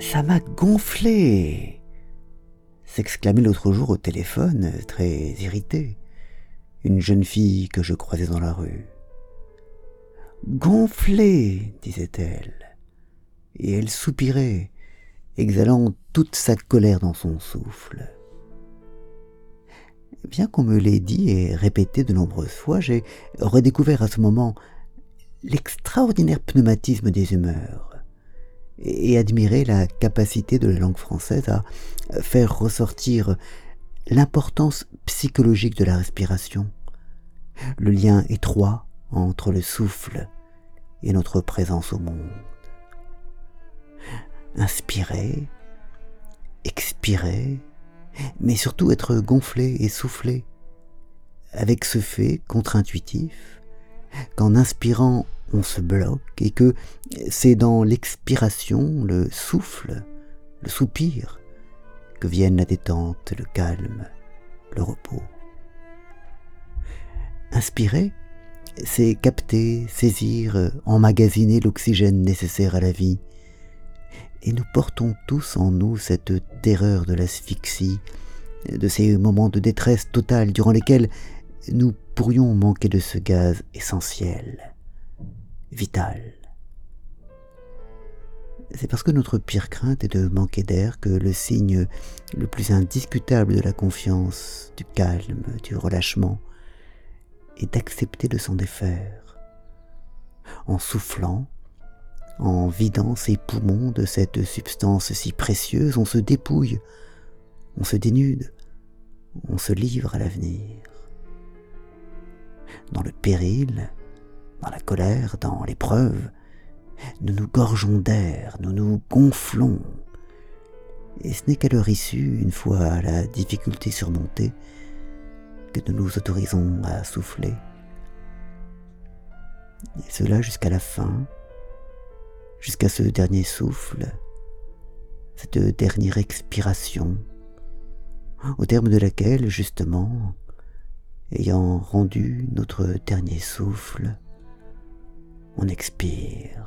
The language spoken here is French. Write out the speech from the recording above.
Ça m'a gonflé s'exclamait l'autre jour au téléphone, très irritée, une jeune fille que je croisais dans la rue. Gonflé, disait-elle, et elle soupirait, exhalant toute sa colère dans son souffle. Bien qu'on me l'ait dit et répété de nombreuses fois, j'ai redécouvert à ce moment l'extraordinaire pneumatisme des humeurs et admirer la capacité de la langue française à faire ressortir l'importance psychologique de la respiration, le lien étroit entre le souffle et notre présence au monde. Inspirer, expirer, mais surtout être gonflé et soufflé, avec ce fait contre-intuitif qu'en inspirant on se bloque et que c'est dans l'expiration, le souffle, le soupir, que viennent la détente, le calme, le repos. Inspirer, c'est capter, saisir, emmagasiner l'oxygène nécessaire à la vie. Et nous portons tous en nous cette terreur de l'asphyxie, de ces moments de détresse totale durant lesquels nous pourrions manquer de ce gaz essentiel C'est parce que notre pire crainte est de manquer d'air que le signe le plus indiscutable de la confiance, du calme, du relâchement, est d'accepter de s'en défaire. En soufflant, en vidant ses poumons de cette substance si précieuse, on se dépouille, on se dénude, on se livre à l'avenir. Dans le péril, dans la colère, dans l'épreuve, nous nous gorgeons d'air, nous nous gonflons. Et ce n'est qu'à leur issue, une fois la difficulté surmontée, que nous nous autorisons à souffler. Et cela jusqu'à la fin, jusqu'à ce dernier souffle, cette dernière expiration, au terme de laquelle, justement, ayant rendu notre dernier souffle, on expire.